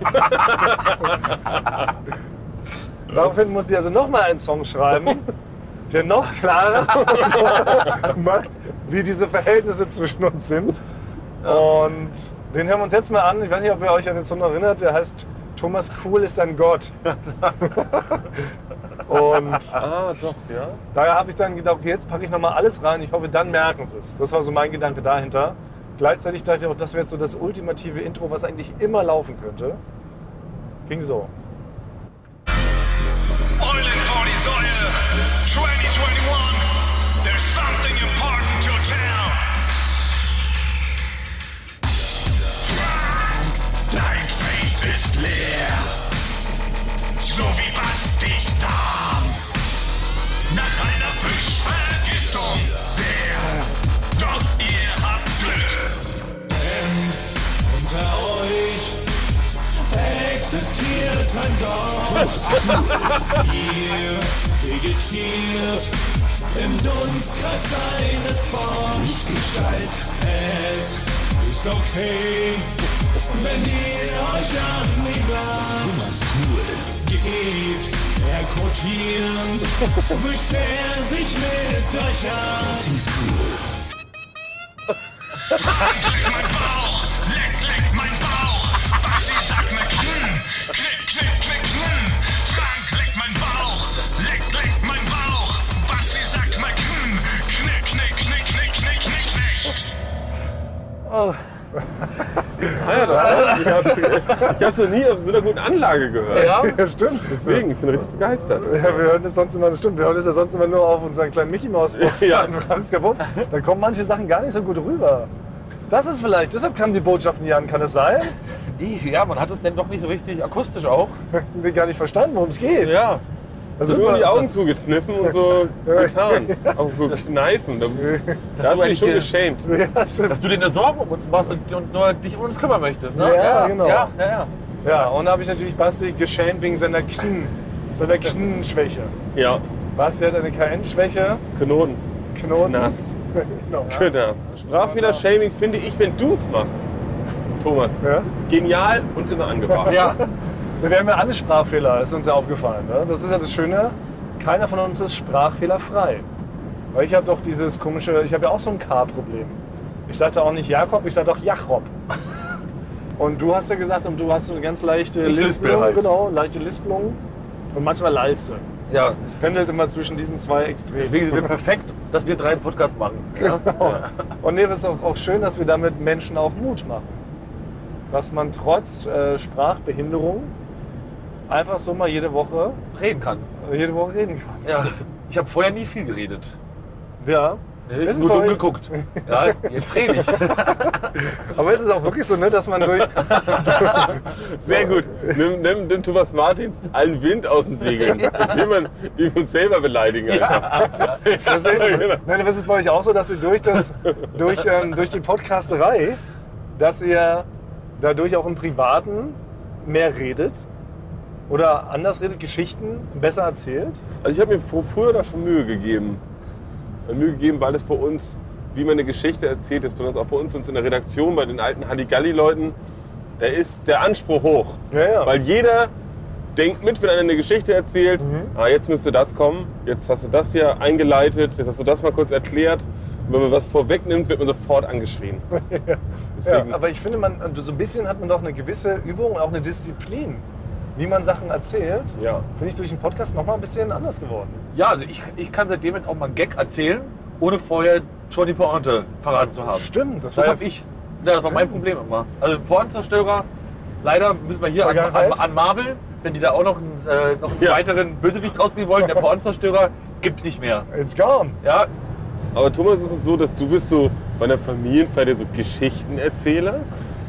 Daraufhin musste ich also nochmal einen Song schreiben, der noch klarer macht, wie diese Verhältnisse zwischen uns sind. Und den hören wir uns jetzt mal an. Ich weiß nicht, ob ihr euch an den Song erinnert. Der heißt Thomas Cool ist ein Gott. Und Ah, doch, ja. Daher habe ich dann gedacht, okay, jetzt packe ich nochmal alles rein. Ich hoffe, dann merken sie es. Das war so mein Gedanke dahinter. Gleichzeitig dachte ich auch, das wäre jetzt so das ultimative Intro, was eigentlich immer laufen könnte. Ging so. Eulen vor die Säule 2021 ist leer. So wie Bastis Darm Nach einer Fischvergiftung. Sehr. Doch ihr habt Glück. Denn unter euch existiert ein Gott. Ihr vegetiert im Dunstkreis seines Forms Gestalt. Es ist okay, wenn ihr euch an ihm bleibt. Geht er kotieren, wischt er sich mit euch an. Sie ist cool. mein Bauch, leck, leck mein Bauch. Was sie sagt mir hm, klick, klick, klick, hm. Frank leckt mein Bauch, leck, leck mein Bauch. Hm, knick, knick. Ich habe es noch nie auf so einer guten Anlage gehört. Ja? Ja, stimmt. Deswegen, ich bin richtig begeistert. Ja, wir hören das sonst immer, das stimmt, wir hören das ja sonst immer nur auf unseren kleinen Mickey Mouse Box Ja. in. Da kommen manche Sachen gar nicht so gut rüber. Das ist vielleicht, deshalb kamen die Botschaften nie an, kann es sein? Ja, man hat es denn doch nicht so richtig akustisch auch. Wir gar nicht verstanden, worum es geht. Ja. Also Nur die das- Augen zugekniffen und so getan. Auch so kneifen. Da, da hast du dich schon geschämt. Ja, stimmt. Dass du dir eine Sorgen um uns machst und uns nur dich um uns kümmern möchtest. Ne? Ja, genau. Ja, ja, ja. Ja, und da habe ich natürlich Basti geschämt wegen seiner Knien, seiner Knienschwäche. Ja, Basti hat eine KN-Schwäche, Knoten. Knoten. Knast. genau. Knast. Sprachfehler-Shaming finde ich, wenn du es machst. Thomas. Ja? Genial und immer angebracht. ja. Wir haben ja alle Sprachfehler, ist uns ja aufgefallen. Ne? Das ist ja das Schöne, keiner von uns ist sprachfehlerfrei. Weil ich habe doch dieses komische, ich habe ja auch so ein K-Problem. Ich sagte auch nicht Jakob, ich sage doch Jachrob. Und du hast ja gesagt, und du hast so eine ganz leichte Ich lispel Lispelung, halt. genau, leichte Lispelung. Und manchmal lallst du. ja. Es pendelt immer zwischen diesen zwei Extremen. Deswegen sind wir perfekt, dass wir drei einen Podcast machen. Ja? Und nee, es ist auch, auch schön, dass wir damit Menschen auch Mut machen. Dass man trotz äh, Sprachbehinderung einfach so mal jede Woche, Reden kann. jede Woche reden kann. Ja. Ich habe vorher nie viel geredet. Ja. Ich Ist nur dumm geguckt. Ja, jetzt rede ich. Aber es ist auch wirklich so, ne, dass man durch. Sehr gut. Nimm, nimm, nimm Thomas Martins allen Wind aus den Segeln. Indem man die uns selber beleidigen. Einfach. Das ist, nein, das ist bei euch auch so, dass ihr durch, das, durch, ähm, durch die Podcasterei, dass ihr dadurch auch im Privaten mehr redet oder anders redet, Geschichten besser erzählt. Also ich habe mir früher da schon Mühe gegeben. Mühe gegeben, weil es bei uns, wie man eine Geschichte erzählt, ist uns auch bei uns, uns in der Redaktion, bei den alten Halligalli-Leuten, da ist der Anspruch hoch. Ja, ja. Weil jeder denkt mit, wenn einer eine Geschichte erzählt, Mhm. ah, jetzt müsste das kommen, jetzt hast du das hier eingeleitet, jetzt hast du das mal kurz erklärt. Und wenn man was vorwegnimmt, wird man sofort angeschrien. Ja, aber ich finde, man, so ein bisschen hat man doch eine gewisse Übung und auch eine Disziplin. Wie man Sachen erzählt, Ja. bin ich durch den Podcast noch mal ein bisschen anders geworden. Ja, also ich, ich kann seitdem jetzt auch mal einen Gag erzählen, ohne vorher schon die Pointe verraten zu haben. Stimmt, das, Das war ja ich. Ja, das war mein. Problem immer. Also Pointenzerstörer, leider müssen wir hier an, an, an Marvel, wenn die da auch noch einen, äh, noch einen Ja. weiteren Bösewicht rausbringen wollen, der Pointenzerstörer gibt's nicht mehr. It's gone. Ja, Aber Thomas, ist es so, dass du bist so bei einer Familienfeier so Geschichtenerzähler?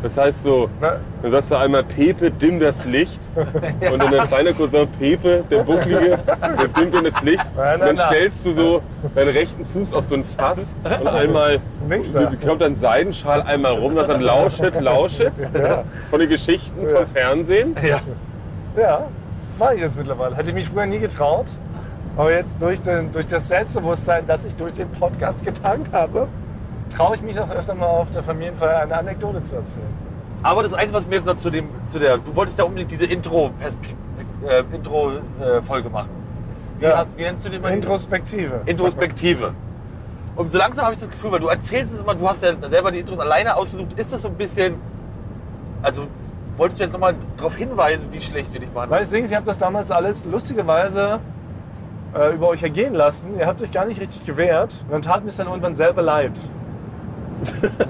Das heißt so, Na, dann sagst du einmal Pepe, dimm das Licht. Und dann dein kleiner Cousin Pepe, der Bucklige, der dimmt dann das Licht. Nein, Und dann nein, nein. stellst du so deinen rechten Fuß auf so ein Fass und einmal kommt dann Seidenschal einmal rum, das dann lauschet, lauschet Ja. von den Geschichten Ja. vom Fernsehen. ja. Ja, mache ich jetzt mittlerweile. Hätte ich mich früher nie getraut. Aber jetzt durch, den, durch das Selbstbewusstsein, das ich durch den Podcast getankt habe, traue ich mich auch öfter mal auf der Familienfeier eine Anekdote zu erzählen. Aber das Einzige, was mir jetzt noch zu dem, zu der, du wolltest ja unbedingt diese Intro, äh, Intro äh, machen. Wie, Ja. hast, wie nennst du den mal? Introspektive. Introspektive. Und so langsam habe ich das Gefühl, weil du erzählst es immer, du hast ja selber die Intros alleine ausgesucht, ist das so ein bisschen, also wolltest du jetzt nochmal darauf hinweisen, wie schlecht wir dich Weil behandeln? das Ding ist, ich habe das damals alles lustigerweise äh, über euch ergehen lassen. Ihr habt euch gar nicht richtig gewehrt. Und dann tat mir es dann irgendwann selber leid.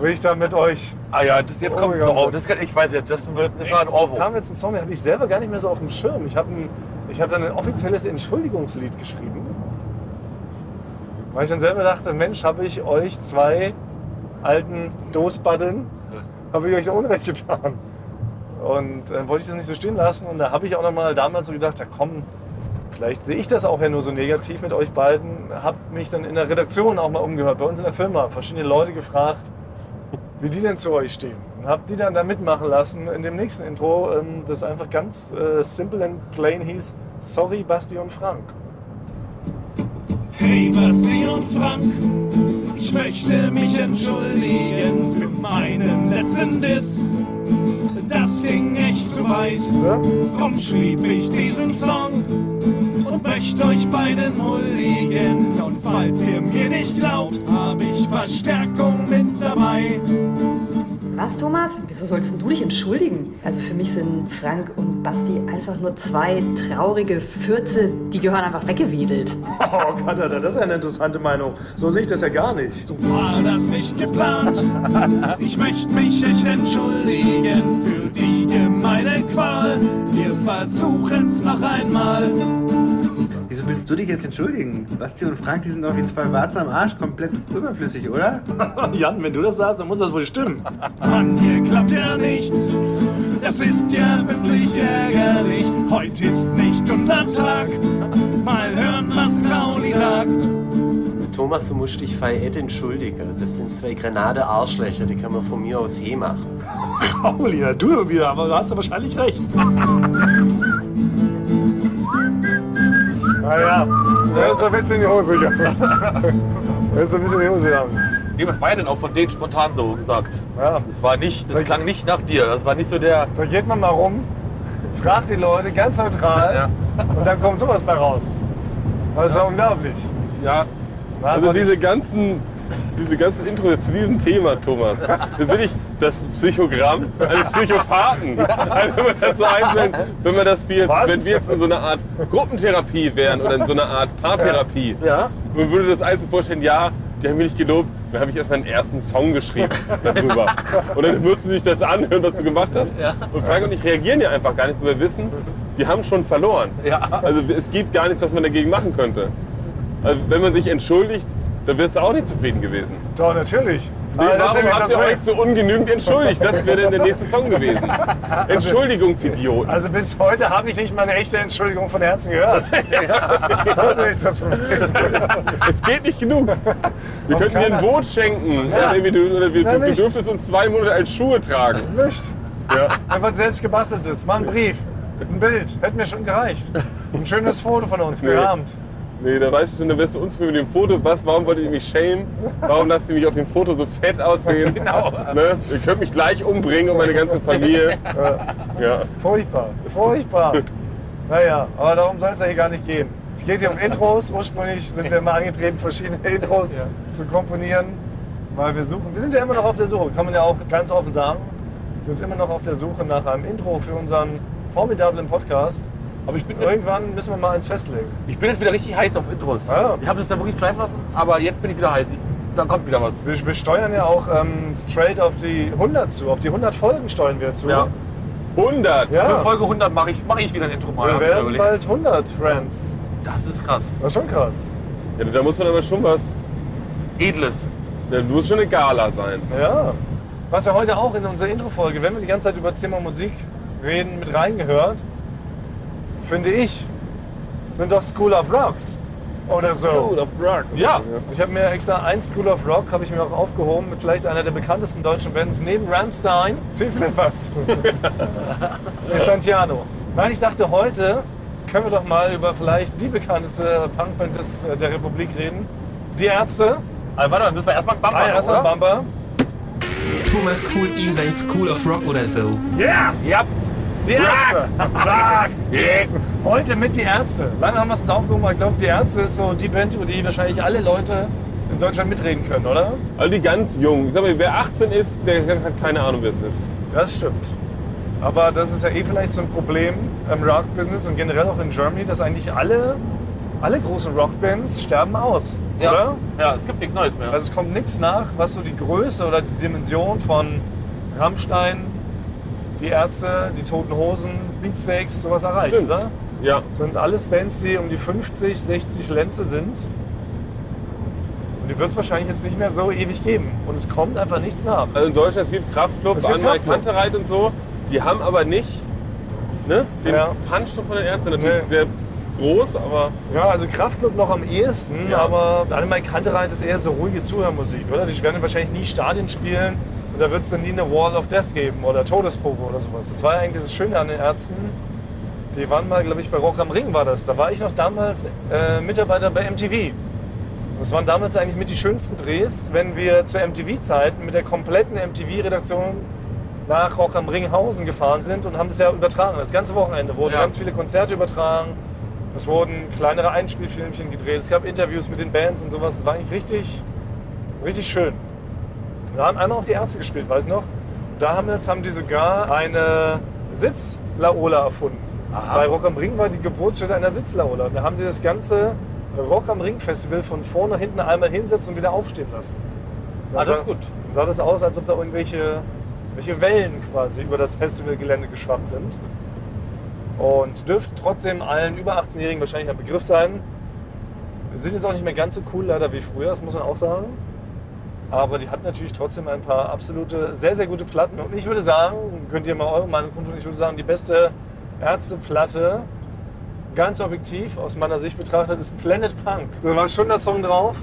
Will ich dann mit euch. Ah ja, das jetzt Oh kommt ja. noch, das kann, ich weiß jetzt, das, wird, das war ein Da Ohrwurm. haben wir jetzt einen Song, den hatte ich selber gar nicht mehr so auf dem Schirm. Ich habe ein, hab dann ein offizielles Entschuldigungslied geschrieben. Weil ich dann selber dachte, Mensch, habe ich euch zwei alten Dosbaddeln, habe ich euch da Unrecht getan. Und äh, wollte ich das nicht so stehen lassen. Und da habe ich auch noch mal damals so gedacht, ja komm, vielleicht sehe ich das auch ja nur so negativ mit euch beiden. Habe mich dann in der Redaktion auch mal umgehört, bei uns in der Firma, verschiedene Leute gefragt, wie die denn zu euch stehen. Und hab die dann da mitmachen lassen in dem nächsten Intro, ähm, das einfach ganz äh, simple and plain hieß, Sorry Basti und Frank. Hey Basti und Frank, ich möchte mich entschuldigen für meinen letzten Diss. Das ging echt zu weit. Drum schrieb ich diesen Song und möchte euch beiden huldigen. Und falls ihr mir nicht glaubt, habe ich Verstärkung mit dabei. Was, Thomas? Wieso sollst denn du dich entschuldigen? Also für mich sind Frank und Basti einfach nur zwei traurige Fürze, die gehören einfach weggewedelt. Oh Gott, Alter, das ist eine interessante Meinung. So sehe ich das ja gar nicht. So war das nicht geplant. Ich möchte mich echt entschuldigen für die gemeine Qual. Wir versuchen's noch einmal. Wieso willst du dich jetzt entschuldigen? Basti und Frank, die sind doch wie zwei Warze am Arsch komplett überflüssig, oder? Jan, wenn du das sagst, dann muss das wohl stimmen. Mann, hier klappt ja nichts. Das ist ja wirklich ärgerlich. Heute ist nicht unser Tag. Mal hören, was Rauli sagt. Thomas, du musst dich fei entschuldigen. Das sind zwei Grenade-Arschlöcher, die kann man von mir aus he machen. Pauli, ja, du wieder, aber du hast ja wahrscheinlich recht. Naja, da ist ein bisschen in die Hose gegangen. Da ist ein bisschen in die Hose gegangen. Nee, was war ja denn auch von denen spontan so gesagt? Ja, Das war nicht, das klang nicht nach dir, das war nicht so der, da geht man mal rum, fragt die Leute ganz neutral und dann kommt sowas bei raus. Das ist ja unglaublich. ja, Also diese ganzen, diese ganzen Intros zu diesem Thema, Thomas. Das bin ich das Psychogramm eines Psychopathen. Also wenn wir das so wenn wir das jetzt, wenn wir jetzt in so einer Art Gruppentherapie wären oder in so einer Art Paartherapie, ja. man würde das einzeln vorstellen, ja, die haben mich nicht gelobt, dann habe ich erst meinen ersten Song geschrieben darüber. Und dann mussten sie sich das anhören, was du gemacht hast. Ja. Und Frank und ich reagieren ja einfach gar nicht, weil wir wissen, die haben schon verloren. Ja. Also es gibt gar nichts, was man dagegen machen könnte. Also wenn man sich entschuldigt, dann wirst du auch nicht zufrieden gewesen. Doch, natürlich. Nee, ist warum habt ihr euch so ungenügend entschuldigt? Das wäre dann der nächste Song gewesen. Entschuldigungsidiot. Also bis heute habe ich nicht mal eine echte Entschuldigung von Herzen gehört. Das ist das Problem. Es geht nicht genug. Wir könnten dir ein Boot schenken. Ja. Ja. Du, oder wir, Na, du, dürftest uns zwei Monate als Schuhe tragen. Nicht. Ja. Einfach selbst gebasteltes. Mal ein Brief. Ein Bild. Hätte mir schon gereicht. Ein schönes Foto von uns, gerahmt. Nee, da weißt du schon, dann wärst du unzufrieden mit dem Foto. Was, warum wollt ihr mich schämen? Warum lasst ihr mich auf dem Foto so fett aussehen? Genau. Ne? Ihr könnt mich gleich umbringen und meine ganze Familie. Ja. Furchtbar. Furchtbar. Naja, aber darum soll es ja hier gar nicht gehen. Es geht hier um Intros. Ursprünglich sind wir immer angetreten, verschiedene Intros Ja. zu komponieren. Weil wir suchen. Wir sind ja immer noch auf der Suche, kann man ja auch ganz offen sagen. Wir sind immer noch auf der Suche nach einem Intro für unseren formidablen Podcast. Aber ich bin, Irgendwann müssen wir mal eins festlegen. ich bin jetzt wieder richtig heiß auf Intros. Ja. Ich habe es dann wirklich schleifen lassen, aber jetzt bin ich wieder heiß. Ich, dann kommt wieder was. Wir, wir steuern ja auch ähm, straight auf die 100 zu. Auf die 100 Folgen steuern wir zu. Ja. 100! Ja. Für Folge 100 mache ich, mach ich wieder ein Intro mal. Wir werden bald 100 Friends. Das ist krass. Das ist schon krass. Ja, da muss man aber schon was. Edles. Da muss schon eine Gala sein. Ja. Was ja heute auch in unserer Intro-Folge, wenn wir die ganze Zeit über das Thema Musik reden, mit reingehört, finde ich, sind doch School of Rocks oder so. School of Rock. Ja. Ich habe mir extra ein School of Rock habe ich mir auch aufgehoben mit vielleicht einer der bekanntesten deutschen Bands neben Rammstein. T-Flippers. nee, Santiano. Nein, ich dachte heute können wir doch mal über vielleicht die bekannteste Punkband des, äh, der Republik reden. Die Ärzte. Also, warte, dann müssen wir erstmal einen Bumper Ah, erstmal? Bumper. Thomas Kuhn ihm sein School of Rock oder so. Yeah! Ja. Die Ärzte! Yeah. Heute mit die Ärzte. Lange haben wir es uns aufgehoben, aber ich glaube, die Ärzte ist so die Band, über die wahrscheinlich alle Leute in Deutschland mitreden können, oder? Also die ganz jungen. Ich sag mal, wer 18 ist, der hat keine Ahnung, wer es ist. Das stimmt. Aber das ist ja eh vielleicht so ein Problem im Rock-Business und generell auch in Germany, dass eigentlich alle, alle großen Rockbands sterben aus, Ja. oder? Ja, es gibt nichts Neues mehr. Also es kommt nichts nach, was so die Größe oder die Dimension von Rammstein, die Ärzte, die Toten Hosen, Beatsteaks, sowas erreicht, Stimmt. oder? Ja. Das sind alles Bands, die um die 50, 60 Lenze sind. Und die wird es wahrscheinlich jetzt nicht mehr so ewig geben. Und es kommt einfach nichts nach. Also in Deutschland, es gibt Kraftclub, Es gibt Anwalt. Kantereit und so. Die haben aber nicht ne, den Ja. Punch von den Ärzten. Natürlich Nee. sehr groß, aber Ja, also Kraftclub noch am ehesten, Ja. aber Annemai Kantereit ist eher so ruhige Zuhörmusik, oder? Die werden wahrscheinlich nie Stadien spielen und da wird es dann nie eine Wall of Death geben oder Todespogo oder sowas. Das war ja eigentlich das Schöne an den Ärzten. Die waren mal, glaube ich, bei Rock am Ring war das. Da war ich noch damals äh, Mitarbeiter bei MTV. Das waren damals eigentlich mit die schönsten Drehs, wenn wir zur MTV-Zeiten mit der kompletten MTV-Redaktion nach Rock am Ringhausen gefahren sind und haben das ja übertragen. Das ganze Wochenende wurden Ja. ganz viele Konzerte übertragen. Es wurden kleinere Einspielfilmchen gedreht. Es gab Interviews mit den Bands und sowas. Es war eigentlich richtig, richtig schön. Wir haben einmal auch die Ärzte gespielt, weiß ich noch. Damals haben die sogar eine Sitzlaola erfunden. Bei Rock am Ring war die Geburtsstätte einer Sitzlaola. Da haben die das ganze Rock am Ring Festival von vorne nach hinten einmal hinsetzen und wieder aufstehen lassen. Ah, das ist gut. Dann sah das aus, als ob da irgendwelche welche Wellen quasi über das Festivalgelände geschwappt sind. Und dürften trotzdem allen über 18-Jährigen wahrscheinlich ein Begriff sein. Sind jetzt auch nicht mehr ganz so cool leider wie früher, das muss man auch sagen. Aber die hat natürlich trotzdem ein paar absolute, sehr, sehr gute Platten. Und ich würde sagen, könnt ihr mal eure Meinung kundtun, ich würde sagen, die beste Ärzteplatte, ganz objektiv aus meiner Sicht betrachtet, ist Planet Punk. Da war schon der Song drauf.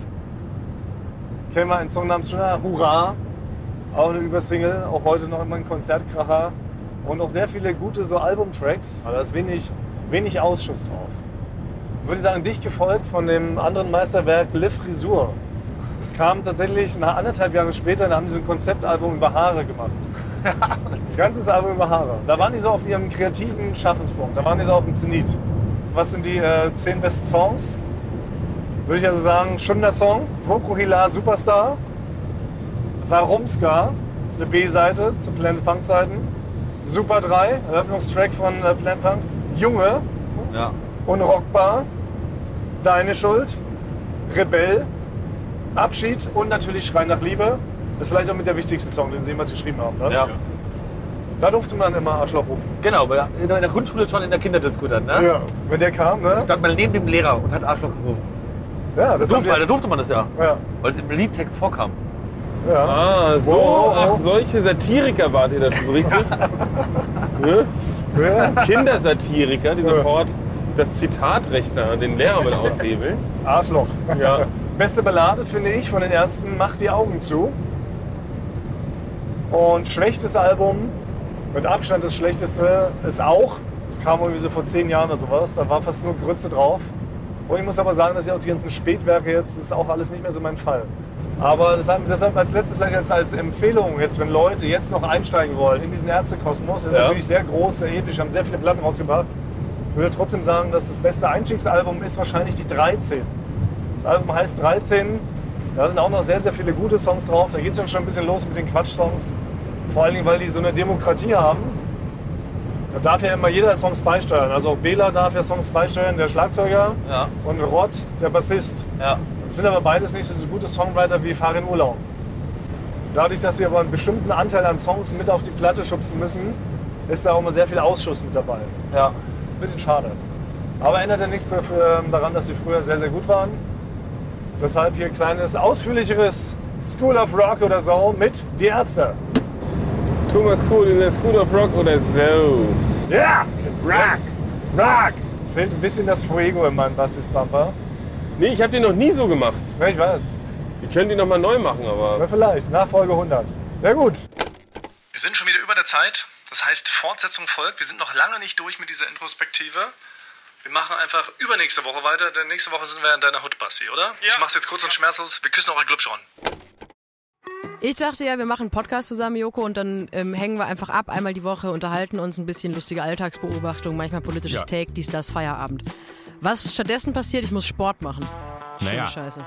Kennen wir einen Song namens schon Hurra. Auch eine Übersingle, auch heute noch immer ein Konzertkracher. Und auch sehr viele gute so Albumtracks. Aber da ist wenig, wenig Ausschuss drauf. Würde ich sagen, dicht gefolgt von dem anderen Meisterwerk Le Frisur. Das kam tatsächlich nach anderthalb Jahre später, da haben so ein Konzeptalbum über Haare gemacht. Ein ganzes Album über Haare. Da waren die so auf ihrem kreativen Schaffenspunkt, da waren die so auf dem Zenit. Was sind die äh, zehn besten Songs? Würde ich also sagen, schon der Song, Vokuhila Superstar, Warumska, das ist eine B-Seite zu Planet Punk Zeiten, Super 3, Eröffnungstrack von äh, Planet Punk, Junge, Ja. Unrockbar, Deine Schuld, Rebell, Abschied und natürlich Schrei nach Liebe. Das ist vielleicht auch mit der wichtigste Song, den sie jemals geschrieben haben. Ne? Ja. Da durfte man immer Arschloch rufen. Genau, weil in der Grundschule schon in der Kinderdisco dann, ne? Ja, wenn der kam, ne? Stand man neben dem Lehrer und hat Arschloch gerufen. Ja, das haben durfte, da wir. durfte man das ja. Ja, Weil es im Liedtext vorkam. ja. Ah, so, Wow. ach, solche Satiriker wart ihr das richtig? ne? ja. Kindersatiriker, die Ja. sofort das Zitatrecht da, den Lehrer mit aushebeln. Arschloch. Ja. Beste Ballade finde ich von den Ärzten, Mach die Augen zu. Und schwächstes Album, mit Abstand das schlechteste, ist auch, das kam irgendwie so vor zehn Jahren oder sowas, da war fast nur Grütze drauf. Und ich muss aber sagen, dass ich auch die ganzen Spätwerke jetzt, das ist auch alles nicht mehr so mein Fall. Aber deshalb, als letztes vielleicht als, als Empfehlung, jetzt wenn Leute jetzt noch einsteigen wollen in diesen Ärztekosmos, das ist Ja. natürlich sehr groß, sehr episch, haben sehr viele Platten rausgebracht. Ich würde trotzdem sagen, dass das beste Einstiegsalbum ist wahrscheinlich die 13. Das Album heißt 13. Da sind auch noch sehr, sehr viele gute Songs drauf. Da geht es dann schon ein bisschen los mit den Quatsch-Songs. Vor allen Dingen, weil die so eine Demokratie haben. Da darf ja immer jeder Songs beisteuern. Also auch Bela darf ja Songs beisteuern, der Schlagzeuger. Ja. Und Rod, der Bassist. Ja. Das sind aber beides nicht so gute Songwriter wie Fahr in Urlaub. Dadurch, dass sie aber einen bestimmten Anteil an Songs mit auf die Platte schubsen müssen, ist da auch immer sehr viel Ausschuss mit dabei. Ja. Ein bisschen schade. Aber ändert ja nichts dafür, daran, dass sie früher sehr, sehr gut waren. Deshalb hier kleines, ausführlicheres School of Rock oder so mit Die Ärzte. Thomas Cool in der School of Rock oder so. Ja! Rock! Rock! Fehlt ein bisschen das Fuego in meinem Bastis Bumper. Nee, ich habe den noch nie so gemacht. Ja, ich weiß. Wir können die noch mal neu machen, Ja, aber vielleicht. Nachfolge 100. Ja gut. Wir sind schon wieder über der Zeit. Das heißt, Fortsetzung folgt. Wir sind noch lange nicht durch mit dieser Introspektive. Wir machen einfach übernächste Woche weiter, denn nächste Woche sind wir in deiner Hut, Basti, oder? Ja. Ich mach's jetzt kurz und schmerzlos. Wir küssen eure Glubschon. Ich dachte ja, wir machen einen Podcast zusammen, Joko, und dann ähm, hängen wir einfach ab, einmal die Woche, unterhalten uns ein bisschen lustige Alltagsbeobachtung, manchmal politisches Ja. Take, dies, das, Feierabend. Was stattdessen passiert, ich muss Sport machen. Schöne Naja, Scheiße.